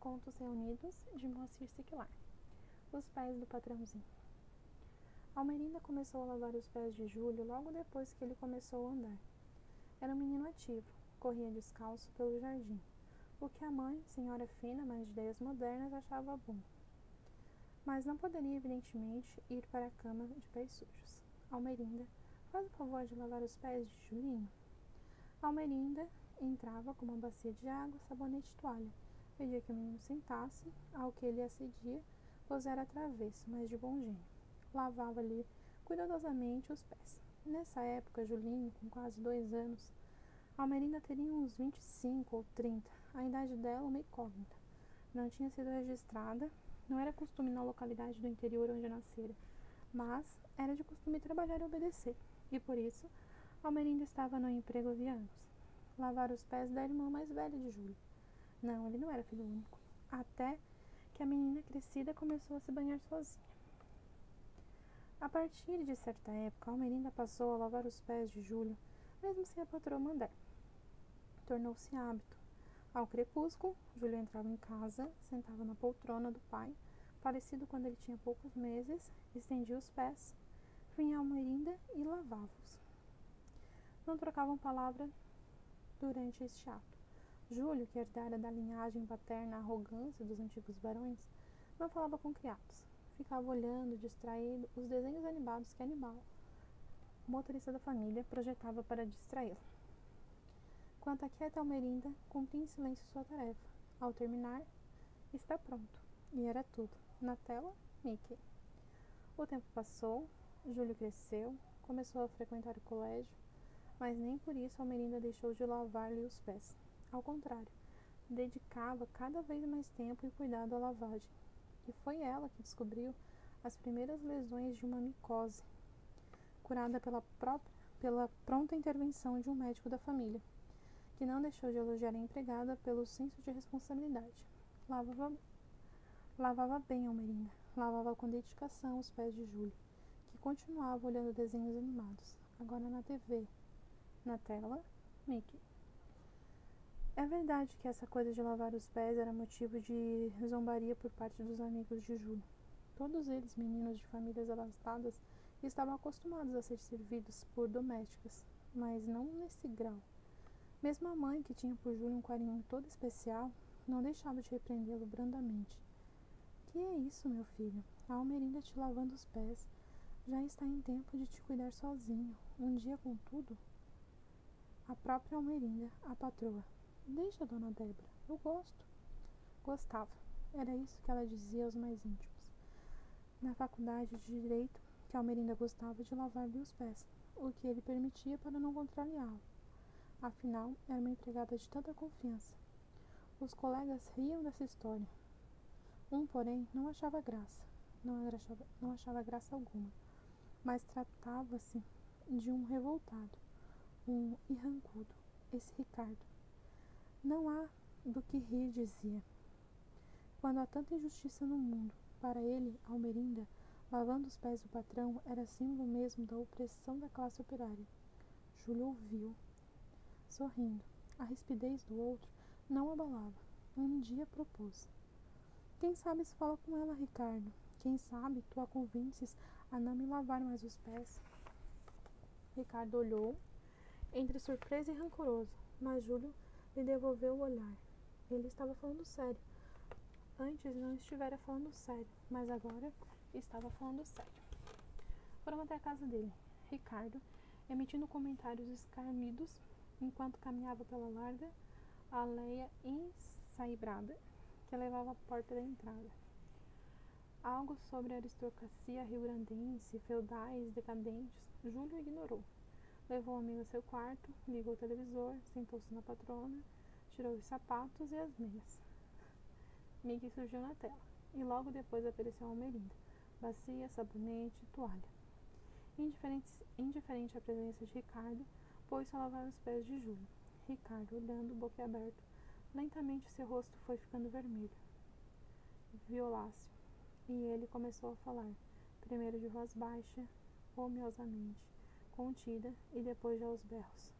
Contos Reunidos de Moacir Siquilar Os pés do patrãozinho Almerinda começou a lavar os pés de Júlio logo depois que ele começou a andar. Era um menino ativo, corria descalço pelo jardim, o que a mãe, senhora fina, mas de ideias modernas, achava bom. Mas não poderia, evidentemente, ir para a cama de pés sujos. Almerinda, faz o favor de lavar os pés de Julinho. Almerinda entrava com uma bacia de água, sabonete e toalha pedia que o menino sentasse, ao que ele acedia, pois era travesso, mas de bom gênio. Lavava-lhe cuidadosamente os pés. Nessa época, Julinho, com quase dois anos, Almerinda teria uns 25 ou 30, a idade dela uma incógnita. Não tinha sido registrada, não era costume na localidade do interior onde nascera, mas era de costume trabalhar e obedecer, e por isso Almerinda estava no emprego havia anos. Lavar os pés da irmã mais velha de Júlio. Não, ele não era filho único. Até que a menina crescida começou a se banhar sozinha. A partir de certa época, Almerinda passou a lavar os pés de Júlio, mesmo sem a patroa mandar. Tornou-se hábito. Ao crepúsculo, Júlio entrava em casa, sentava na poltrona do pai, parecido quando ele tinha poucos meses, estendia os pés, vinha Almerinda e lavava-os. Não trocavam palavra durante este ato. Júlio, que herdara da linhagem paterna a arrogância dos antigos barões, não falava com criados. Ficava olhando, distraído, os desenhos animados que Animal, o motorista da família, projetava para distraí-lo. Quanto a quieta Almerinda, cumpria em silêncio sua tarefa. Ao terminar, está pronto. E era tudo. Na tela, Mickey. O tempo passou, Júlio cresceu, começou a frequentar o colégio, mas nem por isso Almerinda deixou de lavar-lhe os pés. Ao contrário, dedicava cada vez mais tempo e cuidado à lavagem. E foi ela que descobriu as primeiras lesões de uma micose, curada pela, própria, pela pronta intervenção de um médico da família, que não deixou de elogiar a empregada pelo senso de responsabilidade. Lavava, lavava bem Almerinda, lavava com dedicação os pés de Júlio, que continuava olhando desenhos animados, agora na TV. Na tela, Mickey. É verdade que essa coisa de lavar os pés era motivo de zombaria por parte dos amigos de Júlio. Todos eles, meninos de famílias abastadas, estavam acostumados a ser servidos por domésticas, mas não nesse grau. Mesmo a mãe, que tinha por Júlio um carinho todo especial, não deixava de repreendê-lo brandamente. Que é isso, meu filho? A Almerinda te lavando os pés. Já está em tempo de te cuidar sozinho. Um dia, contudo. A própria Almerinda, a patroa, Deixa, dona Débora, eu gosto. Gostava. Era isso que ela dizia aos mais íntimos. Na faculdade de Direito, que Almerinda gostava de lavar-lhe os pés, o que ele permitia para não contrariá-lo. Afinal, era uma empregada de tanta confiança. Os colegas riam dessa história. Um, porém, não achava graça, não achava, não achava graça alguma, mas tratava-se de um revoltado, um irrancudo, esse Ricardo. Não há do que rir, dizia. Quando há tanta injustiça no mundo, para ele, Almerinda, lavando os pés do patrão, era símbolo mesmo da opressão da classe operária. Júlio ouviu, sorrindo. A rispidez do outro não abalava. Um dia propôs. Quem sabe se fala com ela, Ricardo? Quem sabe tu a convences a não me lavar mais os pés? Ricardo olhou, entre surpresa e rancoroso, mas Júlio lhe devolveu o olhar. Ele estava falando sério. Antes não estivera falando sério, mas agora estava falando sério. Foram até a casa dele. Ricardo, emitindo comentários escarmidos enquanto caminhava pela larga aleia ensaibrada que levava à porta da entrada. Algo sobre a aristocracia rio-grandense, feudais, decadentes, Júlio ignorou. Levou o amigo ao seu quarto, ligou o televisor, sentou-se na patrona, tirou os sapatos e as meias. Mickey surgiu na tela, e logo depois apareceu Almerinda, bacia, sabonete, toalha. Indiferente, indiferente à presença de Ricardo, pôs-se a lavar os pés de Júlio. Ricardo, olhando, boquiaberto, lentamente seu rosto foi ficando vermelho, violáceo, e ele começou a falar, primeiro de voz baixa, omiosamente contida e depois já aos berros.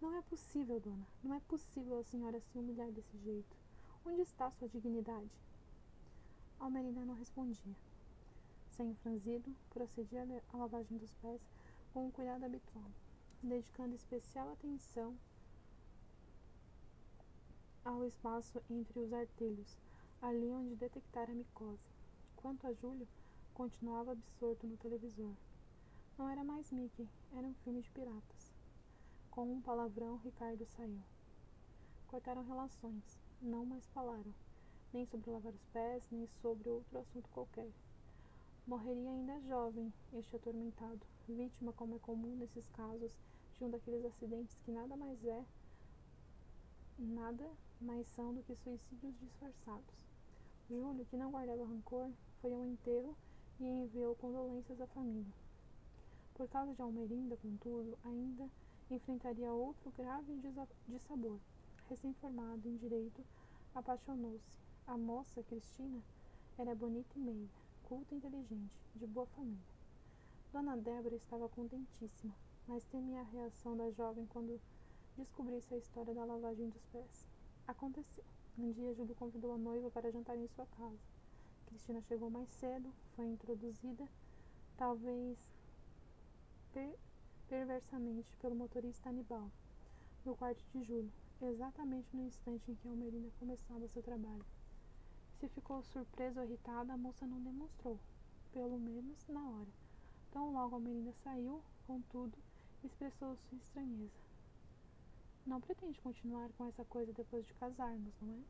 Não é possível, dona. Não é possível a senhora se humilhar desse jeito. Onde está sua dignidade? Almerida não respondia. Sem franzido, procedia à lavagem dos pés com o cuidado habitual, dedicando especial atenção ao espaço entre os artelhos, ali onde detectara a micose. Quanto a Júlio, continuava absorto no televisor. Não era mais Mickey, era um filme de piratas. Com um palavrão, Ricardo saiu. Cortaram relações, não mais falaram, nem sobre lavar os pés, nem sobre outro assunto qualquer. Morreria ainda jovem, este atormentado, vítima, como é comum nesses casos, de um daqueles acidentes que nada mais é, nada mais são do que suicídios disfarçados. Júlio, que não guardava rancor, foi ao enterro e enviou condolências à família. Por causa de Almerinda, contudo, ainda enfrentaria outro grave dissabor. Recém-formado em direito, apaixonou-se. A moça, Cristina, era bonita e meia, culta e inteligente, de boa família. Dona Débora estava contentíssima, mas temia a reação da jovem quando descobrisse a história da lavagem dos pés. Aconteceu. Um dia, Júlio convidou a noiva para jantar em sua casa. Cristina chegou mais cedo, foi introduzida, talvez per perversamente, pelo motorista Anibal, no quarto de Júlio, exatamente no instante em que Almerina começava seu trabalho. Se ficou surpresa ou irritada, a moça não demonstrou, pelo menos na hora. Tão logo Almerina saiu, contudo, expressou sua estranheza. Não pretende continuar com essa coisa depois de casarmos, não é?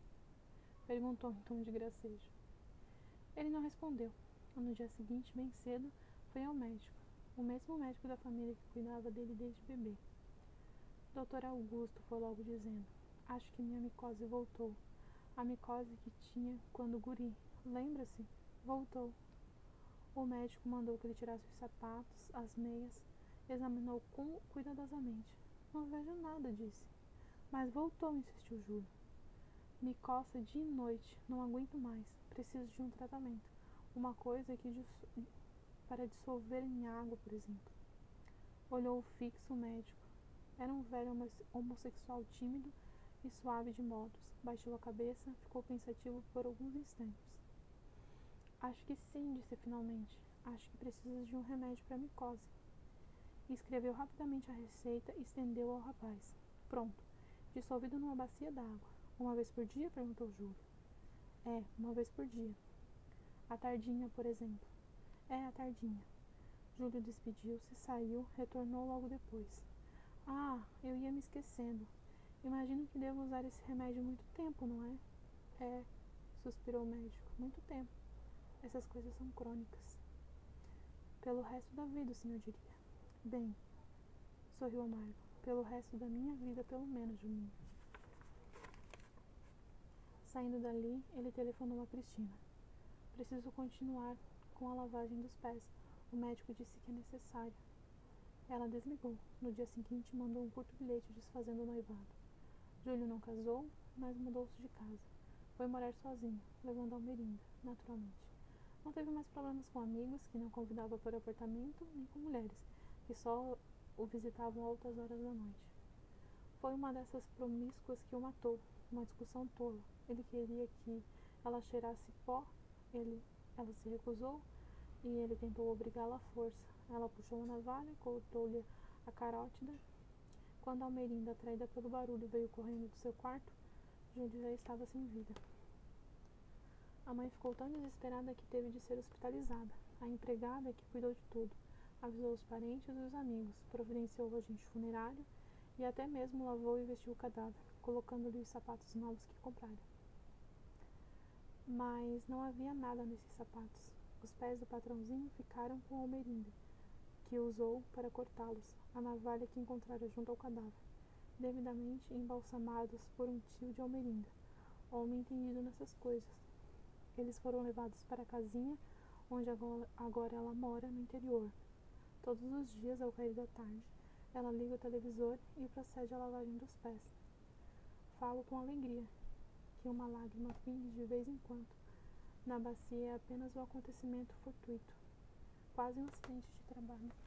Perguntou em tom de gracejo. Ele não respondeu. No dia seguinte, bem cedo, foi ao médico, o mesmo médico da família que cuidava dele desde bebê. Doutor Augusto foi logo dizendo: Acho que minha micose voltou. A micose que tinha quando guri. Lembra-se? Voltou. O médico mandou que ele tirasse os sapatos, as meias, examinou com cuidadosamente. Não vejo nada, disse. Mas voltou, insistiu Júlio. Me coça de noite, não aguento mais. Preciso de um tratamento. Uma coisa que para dissolver em água, por exemplo. Olhou fixo o médico. Era um velho homossexual tímido e suave de modos. Baixou a cabeça, ficou pensativo por alguns instantes. Acho que sim, disse finalmente. Acho que preciso de um remédio para micose. Escreveu rapidamente a receita e estendeu ao rapaz. Pronto, dissolvido numa bacia d'água. Uma vez por dia? perguntou Júlio. É, uma vez por dia. A tardinha, por exemplo. É, a tardinha. Júlio despediu-se, saiu, retornou logo depois. Ah, eu ia me esquecendo. Imagino que devo usar esse remédio muito tempo, não é? É, suspirou o médico. Muito tempo. Essas coisas são crônicas. Pelo resto da vida, o senhor diria. Bem, sorriu amargo. Pelo resto da minha vida, pelo menos, Juninho. Saindo dali, ele telefonou a Cristina. Preciso continuar com a lavagem dos pés. O médico disse que é necessário. Ela desligou. No dia seguinte, mandou um curto bilhete desfazendo o noivado. Júlio não casou, mas mudou-se de casa. Foi morar sozinho, levando Almerinda, naturalmente. Não teve mais problemas com amigos, que não convidava para o apartamento, nem com mulheres, que só o visitavam a altas horas da noite. Foi uma dessas promíscuas que o matou, uma discussão tola. Ele queria que ela cheirasse pó, ele, ela se recusou e ele tentou obrigá-la à força. Ela puxou a navalha, cortou-lhe a carótida. Quando Almerinda, atraída pelo barulho, veio correndo do seu quarto, Júlio já estava sem vida. A mãe ficou tão desesperada que teve de ser hospitalizada. A empregada, que cuidou de tudo, avisou os parentes e os amigos, providenciou o agente funerário e até mesmo lavou e vestiu o cadáver, colocando-lhe os sapatos novos que comprara. Mas não havia nada nesses sapatos. Os pés do patrãozinho ficaram com almerinda, que usou para cortá-los, a navalha que encontrara junto ao cadáver, devidamente embalsamados por um tio de Almerinda, homem entendido nessas coisas, eles foram levados para a casinha onde agora ela mora no interior. Todos os dias, ao cair da tarde, ela liga o televisor e procede à lavagem dos pés. Falo com alegria que uma lágrima pingue de vez em quando. Na bacia é apenas um acontecimento fortuito, quase um acidente de trabalho.